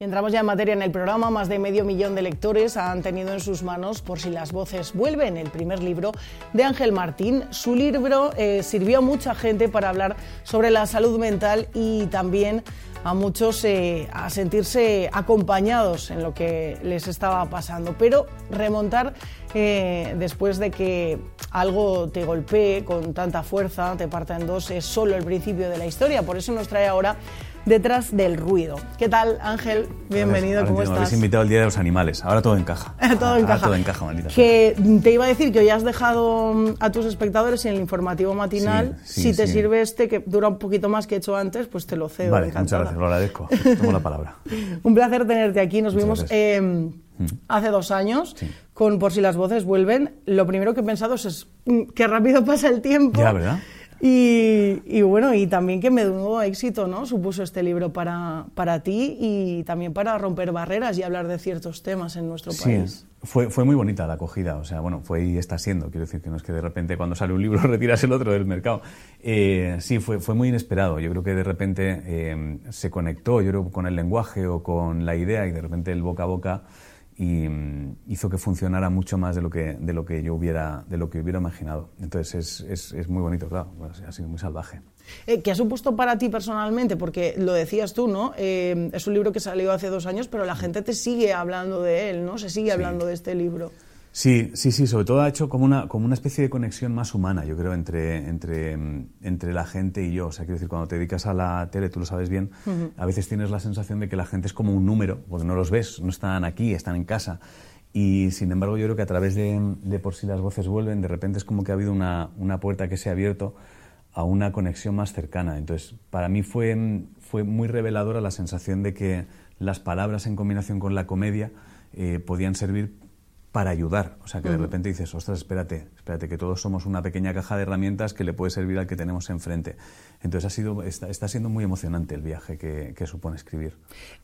Entramos ya en materia en el programa. Más de medio millón de lectores han tenido en sus manos Por si las voces vuelven, el primer libro de Ángel Martín. Su libro eh, sirvió a mucha gente para hablar sobre la salud mental y también a muchos eh, a sentirse acompañados en lo que les estaba pasando. Pero remontar eh, después de que algo te golpee con tanta fuerza, te parta en dos, es solo el principio de la historia. Por eso nos trae ahora detrás del ruido. ¿Qué tal, Ángel? Bienvenido, ¿cómo estás? Me habéis invitado al Día de los Animales. Ahora todo encaja. todo encaja. todo encaja, maldita. Que te iba a decir que hoy has dejado mm, a tus espectadores en el informativo matinal. si te sirve este, que dura un poquito más que he hecho antes, pues te lo cedo. Vale, muchas gracias, lo agradezco. Tomo la palabra. un placer tenerte aquí. Nos vimos em, mm. hace dos años con Por si las voces vuelven. Lo primero que he pensado es, mm, qué rápido pasa el tiempo. Ya, ¿verdad? Y, bueno, y también que menudo éxito ¿no? supuso este libro para, para ti y también para romper barreras y hablar de ciertos temas en nuestro país. Fue, fue muy bonita la acogida, o sea, bueno, fue y está siendo, quiero decir que no es que de repente cuando sale un libro retiras el otro del mercado. Eh, sí, fue, fue muy inesperado, yo creo que de repente eh, se conectó, yo creo, con el lenguaje o con la idea y de repente el boca a boca y mm, hizo que funcionara mucho más de lo que, de lo que yo hubiera, de lo que hubiera imaginado. Entonces es, es, es muy bonito, claro, ha sido muy salvaje. Eh, ¿Qué ha supuesto para ti personalmente? Porque lo decías tú, ¿no? Eh, es un libro que salió hace dos años, pero la gente te sigue hablando de él, ¿no? Se sigue hablando de este libro. Sí, sí, sí, sobre todo ha hecho como una, como una especie de conexión más humana, yo creo, entre, entre, entre la gente y yo. O sea, quiero decir, cuando te dedicas a la tele, tú lo sabes bien, a veces tienes la sensación de que la gente es como un número, porque no los ves, no están aquí, están en casa. Y sin embargo, yo creo que a través de, de por si las voces vuelven, de repente es como que ha habido una, una puerta que se ha abierto a una conexión más cercana. Entonces, para mí fue, fue muy reveladora la sensación de que las palabras en combinación con la comedia eh, podían servir para ayudar. O sea, que de repente dices, ostras, espérate, espérate, que todos somos una pequeña caja de herramientas que le puede servir al que tenemos enfrente. Entonces ha sido, está, está siendo muy emocionante el viaje que, que supone escribir.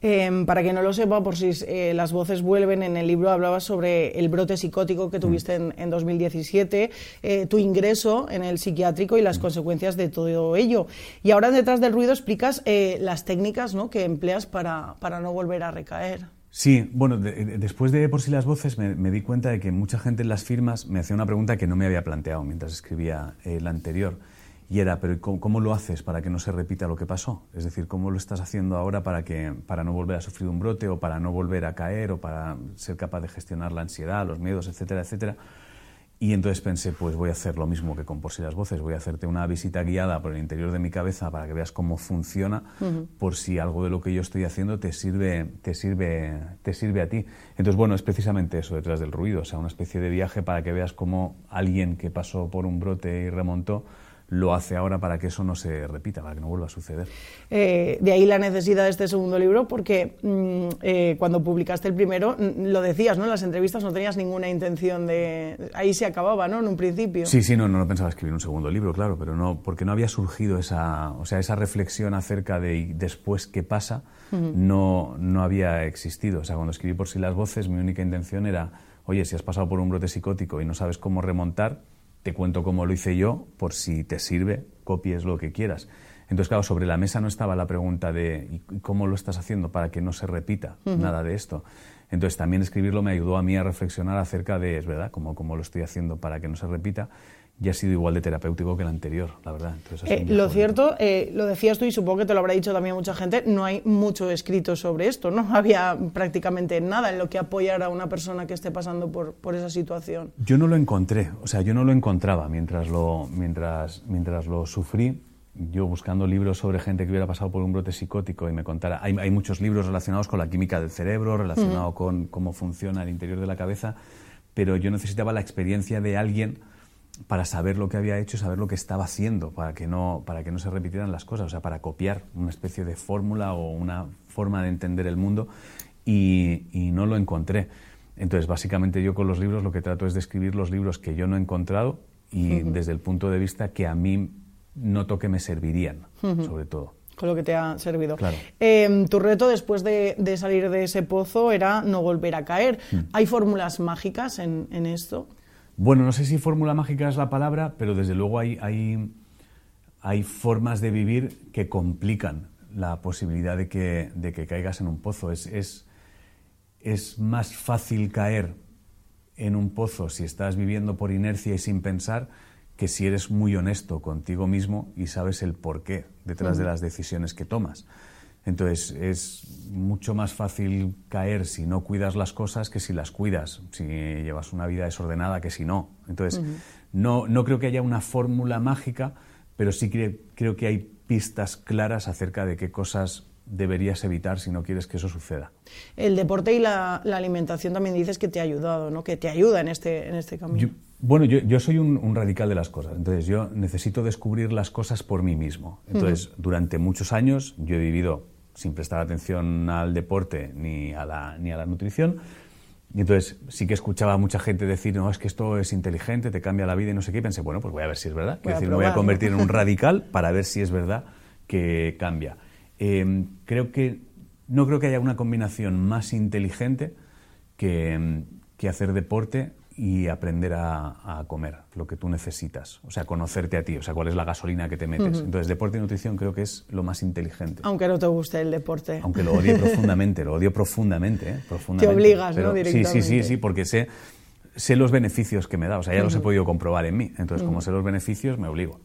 Em, para que no lo sepa, por si eh, las voces vuelven, en el libro hablabas sobre el brote psicótico que tuviste en, en, 2017, eh, tu ingreso en el psiquiátrico y las consecuencias de todo ello. Y ahora detrás del ruido explicas eh, las técnicas ¿no? que empleas para, para no volver a recaer. Sí, bueno, después de Por si las voces me, di cuenta de que mucha gente en las firmas me hacía una pregunta que no me había planteado mientras escribía el anterior. Y era, pero ¿cómo, lo haces para que no se repita lo que pasó? Es decir, ¿cómo lo estás haciendo ahora para, que, para no volver a sufrir un brote o para no volver a caer o para ser capaz de gestionar la ansiedad, los miedos, etcétera, etcétera? Y entonces pensé, pues voy a hacer lo mismo que con Por si las voces, voy a hacerte una visita guiada por el interior de mi cabeza para que veas cómo funciona, por si algo de lo que yo estoy haciendo te sirve, te sirve, te sirve a ti. Entonces, bueno, es precisamente eso detrás del ruido, o sea, una especie de viaje para que veas cómo alguien que pasó por un brote y remontó lo hace ahora para que eso no se repita, para que no vuelva a suceder. Eh, de ahí la necesidad de este segundo libro, porque mm, eh, cuando publicaste el primero, mm, lo decías, ¿no? En las entrevistas no tenías ninguna intención de... Ahí se acababa, ¿no? En un principio. Sí, sí, no, no, pensaba escribir un segundo libro, claro, pero no, porque no había surgido esa, o sea, esa reflexión acerca de después qué pasa, no, no había existido. O sea, cuando escribí por sí las voces, mi única intención era, oye, si has pasado por un brote psicótico y no sabes cómo remontar, te cuento cómo lo hice yo, por si te sirve, copies lo que quieras. Entonces, claro, sobre la mesa no estaba la pregunta de ¿y cómo lo estás haciendo para que no se repita nada de esto? Entonces, también escribirlo me ayudó a mí a reflexionar acerca de, es verdad, cómo, cómo lo estoy haciendo para que no se repita ya ha sido igual de terapéutico que el anterior, la verdad. Eh, lo cierto, eh, lo decías tú y supongo que te lo habrá dicho también mucha gente, no hay mucho escrito sobre esto, ¿no? Había prácticamente nada en lo que apoyara a una persona que esté pasando por, por esa situación. Yo no lo encontré, o sea, yo no lo encontraba mientras lo, mientras, mientras lo sufrí. Yo buscando libros sobre gente que hubiera pasado por un brote psicótico y me contara, hay, hay muchos libros relacionados con la química del cerebro, relacionados con cómo funciona el interior de la cabeza, pero yo necesitaba la experiencia de alguien para saber lo que había hecho saber lo que estaba haciendo, para que, no, para que no se repitieran las cosas, o sea, para copiar una especie de fórmula o una forma de entender el mundo y, no lo encontré. Entonces, básicamente yo con los libros lo que trato es de escribir los libros que yo no he encontrado y desde el punto de vista que a mí noto que me servirían, sobre todo con lo que te ha servido. Claro. Em, tu reto después de, salir de ese pozo era no volver a caer. Mm. ¿Hay fórmulas mágicas en, en, esto? Bueno, no sé si fórmula mágica es la palabra, pero desde luego hay, hay, hay formas de vivir que complican la posibilidad de que, de que caigas en un pozo. Es, es, es más fácil caer en un pozo si estás viviendo por inercia y sin pensar que si eres muy honesto contigo mismo y sabes el porqué detrás de las decisiones que tomas. Entonces es mucho más fácil caer si no cuidas las cosas que si las cuidas, si llevas una vida desordenada que si no. Entonces no, no creo que haya una fórmula mágica, pero sí creo que hay pistas claras acerca de qué cosas deberías evitar si no quieres que eso suceda. El deporte y la, alimentación también dices que te ha ayudado, ¿no? que te ayuda en este, en este camino. bueno, yo, soy un, radical de las cosas, entonces yo necesito descubrir las cosas por mí mismo. Entonces, durante muchos años yo he vivido sin prestar atención al deporte ni a la, ni a la nutrición. Y entonces sí que escuchaba a mucha gente decir, no, es que esto es inteligente, te cambia la vida y no sé qué. Y pensé, bueno, pues voy a ver si es verdad. decir, me voy a convertir en un radical para ver si es verdad que cambia. Em, creo que no creo que haya una combinación más inteligente que, que hacer deporte y aprender a, comer lo que tú necesitas, o sea, conocerte a ti, o sea, cuál es la gasolina que te metes. Entonces, deporte y nutrición creo que es lo más inteligente. Aunque no te guste el deporte. Aunque lo odie profundamente, lo odio profundamente, ¿eh? profundamente. Te obligas, ¿no? Sí, sí, sí, sí, porque sé, sé los beneficios que me da, o sea, ya los he podido comprobar en mí. Entonces, como sé los beneficios, me obligo.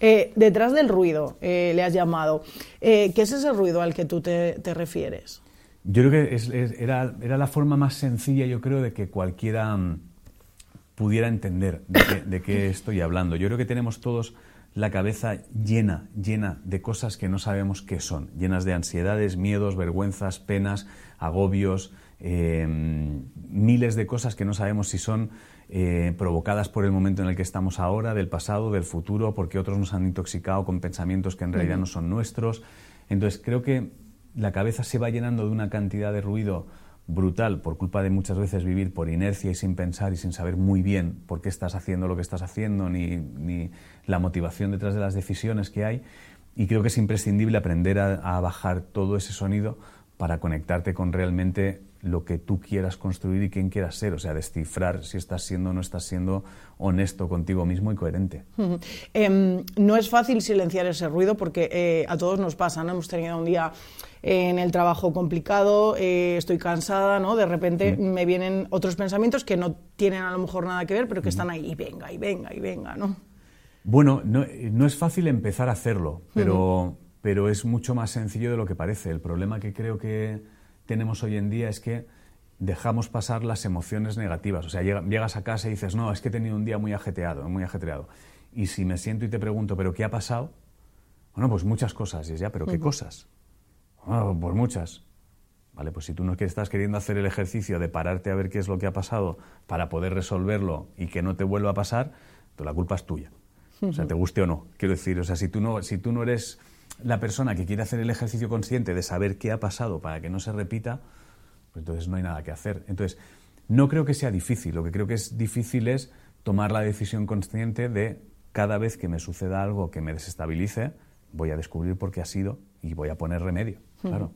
Eh, detrás del ruido, eh, le has llamado. ¿Qué es ese ruido al que tú te, refieres? Yo creo que era, era la forma más sencilla, yo creo, de que cualquiera mm, pudiera entender de qué, estoy hablando. Yo creo que tenemos todos la cabeza llena, llena de cosas que no sabemos qué son, llenas de ansiedades, miedos, vergüenzas, penas, agobios, eh, miles de cosas que no sabemos si son eh, provocadas por el momento en el que estamos ahora, del pasado, del futuro, porque otros nos han intoxicado con pensamientos que en realidad no son nuestros. Entonces creo que la cabeza se va llenando de una cantidad de ruido brutal por culpa de muchas veces vivir por inercia y sin pensar y sin saber muy bien por qué estás haciendo lo que estás haciendo ni, ni la motivación detrás de las decisiones que hay. Y creo que es imprescindible aprender a, bajar todo ese sonido para conectarte con realmente lo que tú quieras construir y quién quieras ser, o sea, descifrar si estás siendo o no estás siendo honesto contigo mismo y coherente. Em, no es fácil silenciar ese ruido porque eh, a todos nos pasa, ¿no? Hemos tenido un día en el trabajo complicado, eh, estoy cansada, ¿no? De repente me vienen otros pensamientos que no tienen a lo mejor nada que ver, pero que están ahí, y venga, y venga, y venga, ¿no? Bueno, no, no es fácil empezar a hacerlo, pero, pero es mucho más sencillo de lo que parece. El problema que creo que tenemos hoy en día es que dejamos pasar las emociones negativas. O sea, llegas a casa y dices, no, es que he tenido un día muy ajetreado, muy ajetreado. Y si me siento y te pregunto, ¿pero qué ha pasado? Bueno, pues muchas cosas. Y es ya, ¿pero qué cosas? Ah, pues muchas. Vale, pues si tú no estás queriendo hacer el ejercicio de pararte a ver qué es lo que ha pasado para poder resolverlo y que no te vuelva a pasar, pues la culpa es tuya. O sea, te guste o no. Quiero decir, o sea, si tú no, si tú no eres la persona que quiere hacer el ejercicio consciente de saber qué ha pasado para que no se repita, pues entonces no hay nada que hacer. Entonces, no creo que sea difícil. Lo que creo que es difícil es tomar la decisión consciente de cada vez que me suceda algo que me desestabilice, voy a descubrir por qué ha sido y voy a poner remedio. Claro.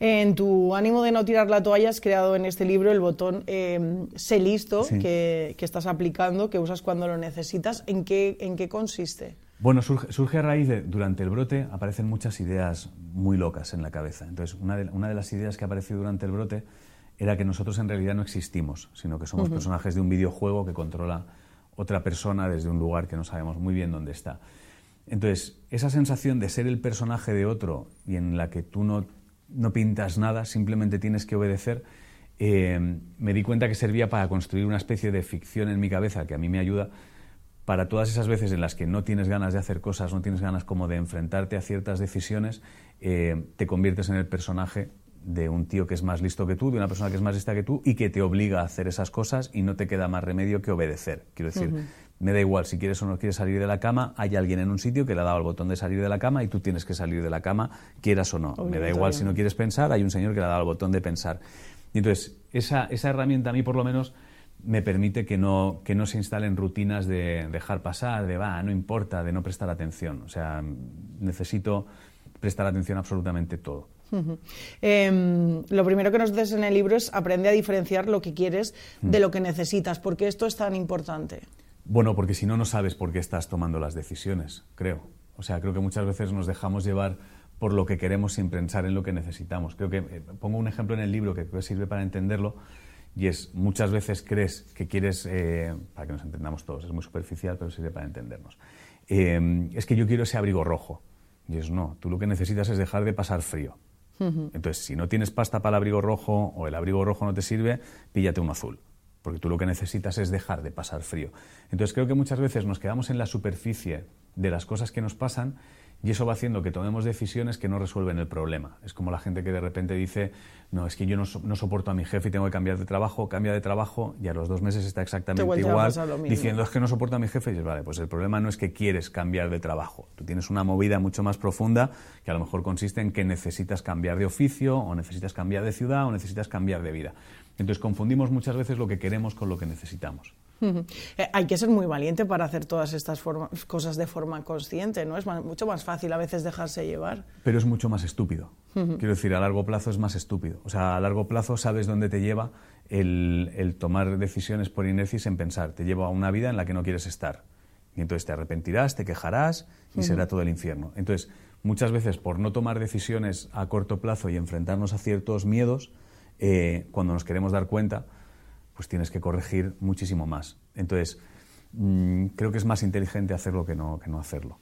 En tu ánimo de no tirar la toalla has creado en este libro el botón eh, Sé listo que, estás aplicando, que usas cuando lo necesitas. ¿En qué, en qué consiste? Bueno, surge, a raíz de, durante el brote aparecen muchas ideas muy locas en la cabeza. Entonces, una de, una de las ideas que apareció durante el brote era que nosotros en realidad no existimos, sino que somos personajes de un videojuego que controla otra persona desde un lugar que no sabemos muy bien dónde está. Entonces, esa sensación de ser el personaje de otro y en la que tú no, no pintas nada, simplemente tienes que obedecer, eh, me di cuenta que servía para construir una especie de ficción en mi cabeza que a mí me ayuda para todas esas veces en las que no tienes ganas de hacer cosas, no tienes ganas como de enfrentarte a ciertas decisiones, eh, te conviertes en el personaje de un tío que es más listo que tú, de una persona que es más lista que tú y que te obliga a hacer esas cosas y no te queda más remedio que obedecer. Quiero decir, me da igual si quieres o no quieres salir de la cama, hay alguien en un sitio que le ha dado el botón de salir de la cama y tú tienes que salir de la cama, quieras o no. Me da igual si no quieres pensar, hay un señor que le ha dado el botón de pensar. Y entonces, esa, esa herramienta a mí por lo menos me permite que no, que no se instalen rutinas de dejar pasar, de va, no importa, de no prestar atención. O sea, necesito prestar atención a absolutamente todo. Em, lo primero que nos dices en el libro es aprende a diferenciar lo que quieres de lo que necesitas. ¿Por qué esto es tan importante? Bueno, porque si no, no sabes por qué estás tomando las decisiones, creo. O sea, creo que muchas veces nos dejamos llevar por lo que queremos sin pensar en lo que necesitamos. Creo que eh, pongo un ejemplo en el libro que creo que sirve para entenderlo y es muchas veces crees que quieres, eh, para que nos entendamos todos, es muy superficial, pero sirve para entendernos. Eh, es que yo quiero ese abrigo rojo. Y es no, tú lo que necesitas es dejar de pasar frío. Entonces, si no tienes pasta para el abrigo rojo o el abrigo rojo no te sirve, píllate un azul porque tú lo que necesitas es dejar de pasar frío. Entonces creo que muchas veces nos quedamos en la superficie de las cosas que nos pasan y eso va haciendo que tomemos decisiones que no resuelven el problema. Es como la gente que de repente dice, no, es que yo no, soporto a mi jefe y tengo que cambiar de trabajo, cambia de trabajo y a los dos meses está exactamente igual diciendo, es que no soporto a mi jefe. Y dices, vale, pues el problema no es que quieres cambiar de trabajo. Tú tienes una movida mucho más profunda que a lo mejor consiste en que necesitas cambiar de oficio o necesitas cambiar de ciudad o necesitas cambiar de vida. Entonces confundimos muchas veces lo que queremos con lo que necesitamos. Eh, hay que ser muy valiente para hacer todas estas cosas de forma consciente, ¿no? Es mucho más fácil a veces dejarse llevar. Pero es mucho más estúpido. Quiero decir, a largo plazo es más estúpido. O sea, a largo plazo sabes dónde te lleva el, tomar decisiones por inercia en pensar. Te lleva a una vida en la que no quieres estar. Y entonces te arrepentirás, te quejarás y será todo el infierno. Entonces, muchas veces por no tomar decisiones a corto plazo y enfrentarnos a ciertos miedos, eh, cuando nos queremos dar cuenta, pues tienes que corregir muchísimo más. Entonces, mm, creo que es más inteligente hacerlo que no, que no hacerlo.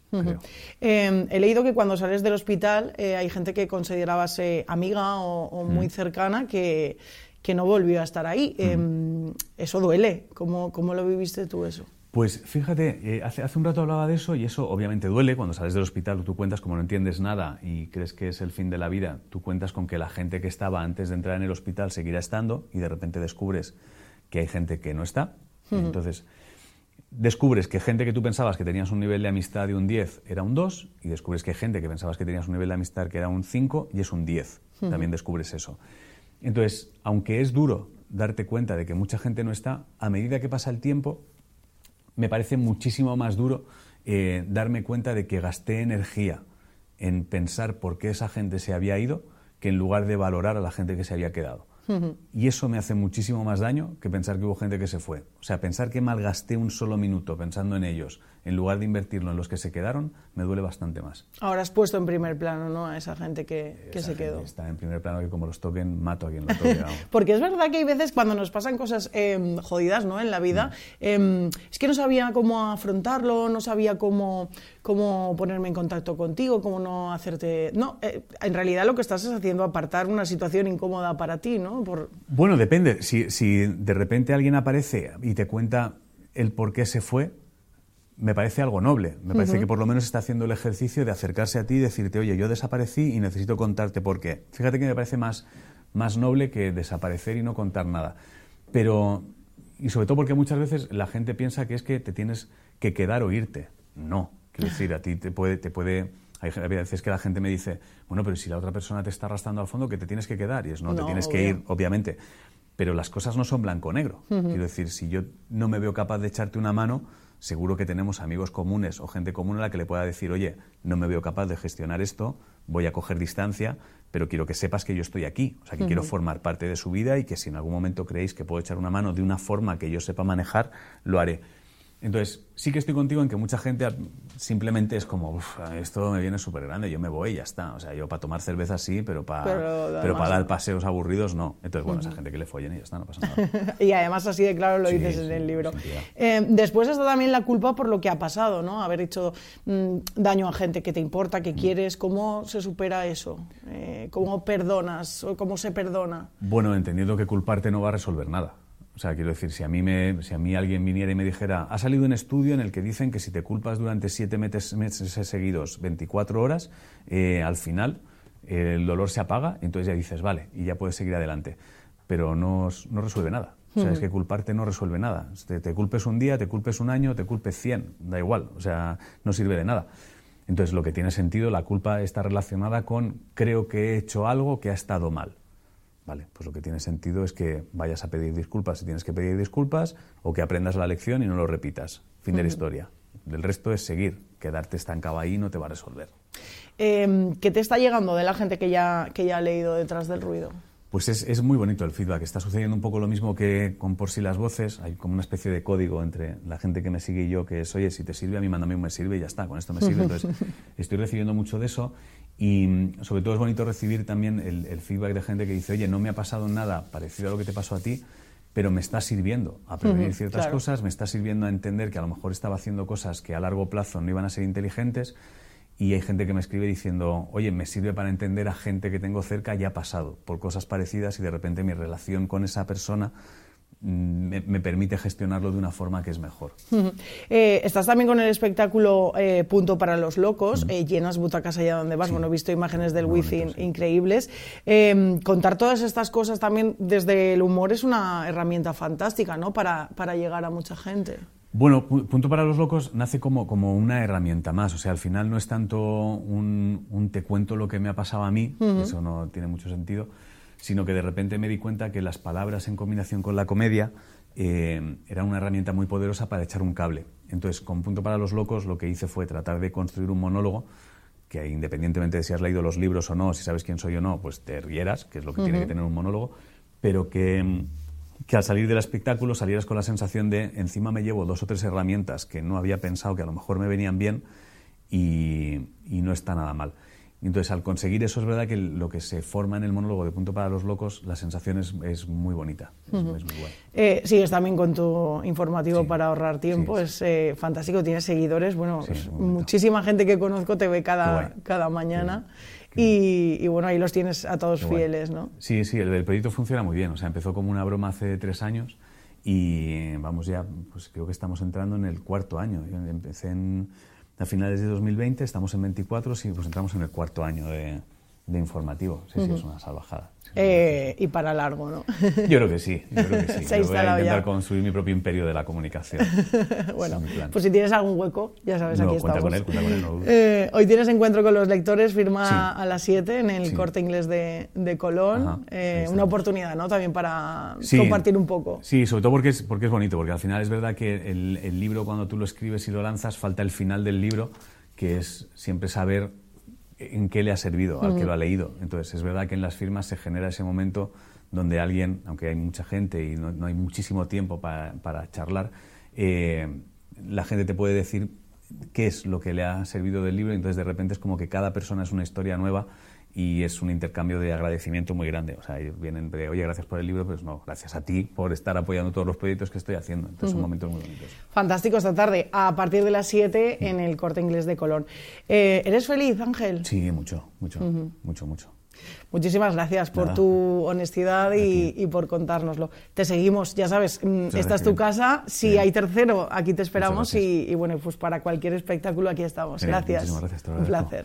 Em, he leído que cuando sales del hospital eh, hay gente que considerabas amiga o, muy cercana que, que, no volvió a estar ahí. Em, eso duele. ¿Cómo, ¿Cómo lo viviste tú eso? Pues fíjate, eh, hace, hace, un rato hablaba de eso y eso obviamente duele cuando sales del hospital, tú cuentas como no entiendes nada y crees que es el fin de la vida, tú cuentas con que la gente que estaba antes de entrar en el hospital seguirá estando y de repente descubres que hay gente que no está. Entonces, descubres que gente que tú pensabas que tenías un nivel de amistad de un 10 era un 2 y descubres que gente que pensabas que tenías un nivel de amistad que era un 5 y es un 10. También descubres eso. Entonces, aunque es duro darte cuenta de que mucha gente no está, a medida que pasa el tiempo, me parece muchísimo más duro eh, darme cuenta de que gasté energía en pensar por qué esa gente se había ido que en lugar de valorar a la gente que se había quedado. Y eso me hace muchísimo más daño que pensar que hubo gente que se fue. O sea, pensar que malgasté un solo minuto pensando en ellos, en lugar de invertirlo en los que se quedaron, me duele bastante más. Ahora has puesto en primer plano ¿no? a esa gente que, se quedó. Está en primer plano que como los toquen, mato a quien lo toque. Porque es verdad que hay veces cuando nos pasan cosas em, jodidas ¿no? en la vida, mm. em, es que no sabía cómo afrontarlo, no sabía cómo, cómo ponerme en contacto contigo, cómo no hacerte... No, eh, en realidad lo que estás es haciendo apartar una situación incómoda para ti, ¿no? Bueno, depende. Si, si de repente alguien aparece y te cuenta el por qué se fue, me parece algo noble. Me parece que por lo menos está haciendo el ejercicio de acercarse a ti y decirte, oye, yo desaparecí y necesito contarte por qué. Fíjate que me parece más, más noble que desaparecer y no contar nada. Pero, y sobre todo porque muchas veces la gente piensa que es que te tienes que quedar o irte. No. Quiero decir, a ti te puede, te puede hay veces que la gente me dice, bueno, pero si la otra persona te está arrastrando al fondo, que te tienes que quedar. Y es, no, te tienes que ir, obviamente. Pero las cosas no son blanco-negro. Quiero decir, si yo no me veo capaz de echarte una mano, seguro que tenemos amigos comunes o gente común a la que le pueda decir, oye, no me veo capaz de gestionar esto, voy a coger distancia, pero quiero que sepas que yo estoy aquí, o sea, que quiero formar parte de su vida y que si en algún momento creéis que puedo echar una mano de una forma que yo sepa manejar, lo haré. Entonces, sí que estoy contigo en que mucha gente simplemente es como, esto me viene súper grande, yo me voy y ya está. O sea, yo para tomar cerveza sí, pero para, pero, para dar paseos aburridos no. Entonces, bueno, esa gente que le follen y ya está, no pasa nada. y además así de claro lo dices en el libro. Eh, después está también la culpa por lo que ha pasado, ¿no? Haber hecho mm, daño a gente que te importa, que mm. quieres. ¿Cómo se supera eso? Eh, ¿Cómo perdonas o cómo se perdona? Bueno, entendiendo que culparte no va a resolver nada. O sea, quiero decir, si a, mí me, si a mí alguien viniera y me dijera, ha salido un estudio en el que dicen que si te culpas durante siete meses, seguidos, 24 horas, eh, al final el dolor se apaga, entonces ya dices, vale, y ya puedes seguir adelante. Pero no, no resuelve nada. O sea, es que culparte no resuelve nada. Te, te, culpes un día, te culpes un año, te culpes 100, da igual. O sea, no sirve de nada. Entonces, lo que tiene sentido, la culpa está relacionada con creo que he hecho algo que ha estado mal. Vale, pues lo que tiene sentido es que vayas a pedir disculpas si tienes que pedir disculpas o que aprendas la lección y no lo repitas. Fin de la historia. Del resto es seguir. Quedarte estancado ahí no te va a resolver. Em, ¿Qué te está llegando de la gente que ya, que ya ha leído detrás del ruido? Pues es, muy bonito el feedback. Está sucediendo un poco lo mismo que con Por si las voces. Hay como una especie de código entre la gente que me sigue y yo, que es, oye, si te sirve, a mí mándame un me sirve y ya está, con esto me sirve. Entonces, estoy recibiendo mucho de eso. Y mm, sobre todo es bonito recibir también el, el feedback de gente que dice, oye, no me ha pasado nada parecido a lo que te pasó a ti, pero me está sirviendo a prevenir ciertas cosas, me está sirviendo a entender que a lo mejor estaba haciendo cosas que a largo plazo no iban a ser inteligentes y hay gente que me escribe diciendo, oye, me sirve para entender a gente que tengo cerca ya pasado por cosas parecidas y de repente mi relación con esa persona Mm, me, permite gestionarlo de una forma que es mejor. Eh, estás también con el espectáculo eh, Punto para los Locos, eh, llenas butacas allá donde vas. Bueno, he visto imágenes del wifi increíbles. Em, contar todas estas cosas también desde el humor es una herramienta fantástica, ¿no? Para, para llegar a mucha gente. Bueno, Punto para los Locos nace como, como una herramienta más. O sea, al final no es tanto un, te cuento lo que me ha pasado a mí, eso no tiene mucho sentido, sino que de repente me di cuenta que las palabras en combinación con la comedia eh, era una herramienta muy poderosa para echar un cable. Entonces, con Punto para los Locos, lo que hice fue tratar de construir un monólogo que independientemente de si has leído los libros o no, si sabes quién soy o no, pues te rieras, que es lo que tiene que tener un monólogo, pero que, que, al salir del espectáculo salieras con la sensación de encima me llevo dos o tres herramientas que no había pensado que a lo mejor me venían bien y, y no está nada mal. Entonces, al conseguir eso, es verdad que lo que se forma en el monólogo de Punto para los Locos, la sensación es, muy bonita. Es, muy eh, sigues también con tu informativo para ahorrar tiempo, es eh, fantástico, tienes seguidores, bueno, muchísima gente que conozco te ve cada, cada mañana. Y, bueno, ahí los tienes a todos fieles, ¿no? Sí, sí, el, el proyecto funciona muy bien. O sea, empezó como una broma hace tres años y vamos ya, pues creo que estamos entrando en el cuarto año. empecé en a finales de 2020, estamos en 24, y pues entramos en el cuarto año de, de informativo. Sí, sí, es una salvajada. Eh, y para largo, ¿no? Yo creo que sí, yo creo que sí. Se voy a intentar construir mi propio imperio de la comunicación. bueno, pues si tienes algún hueco, ya sabes, aquí cuenta estamos. Con él, cuenta con él, eh, hoy tienes encuentro con los lectores, firma a las 7 en el corte inglés de, de Colón. eh, una oportunidad, ¿no? También para compartir un poco. Sí, sobre todo porque es, porque es bonito, porque al final es verdad que el, el libro, cuando tú lo escribes y lo lanzas, falta el final del libro, que es siempre saber en qué le ha servido al que lo ha leído. Entonces, es verdad que en las firmas se genera ese momento donde alguien, aunque hay mucha gente y no, hay muchísimo tiempo para, charlar, eh, la gente te puede decir qué es lo que le ha servido del libro, entonces de repente es como que cada persona es una historia nueva y es un intercambio de agradecimiento muy grande. O sea, vienen de, oye, gracias por el libro, pues no, gracias a ti por estar apoyando todos los proyectos que estoy haciendo. Entonces, son momentos muy bonitos. Fantástico esta tarde, a partir de las 7 en el Corte Inglés de Colón. Eh, ¿Eres feliz, Ángel? Sí, mucho, mucho, mucho, mucho. Muchísimas gracias por tu honestidad y, por contárnoslo. Te seguimos, ya sabes, mm, esta es tu casa. Si hay tercero, aquí te esperamos y, bueno, pues para cualquier espectáculo aquí estamos. gracias. Muchísimas gracias. Un placer.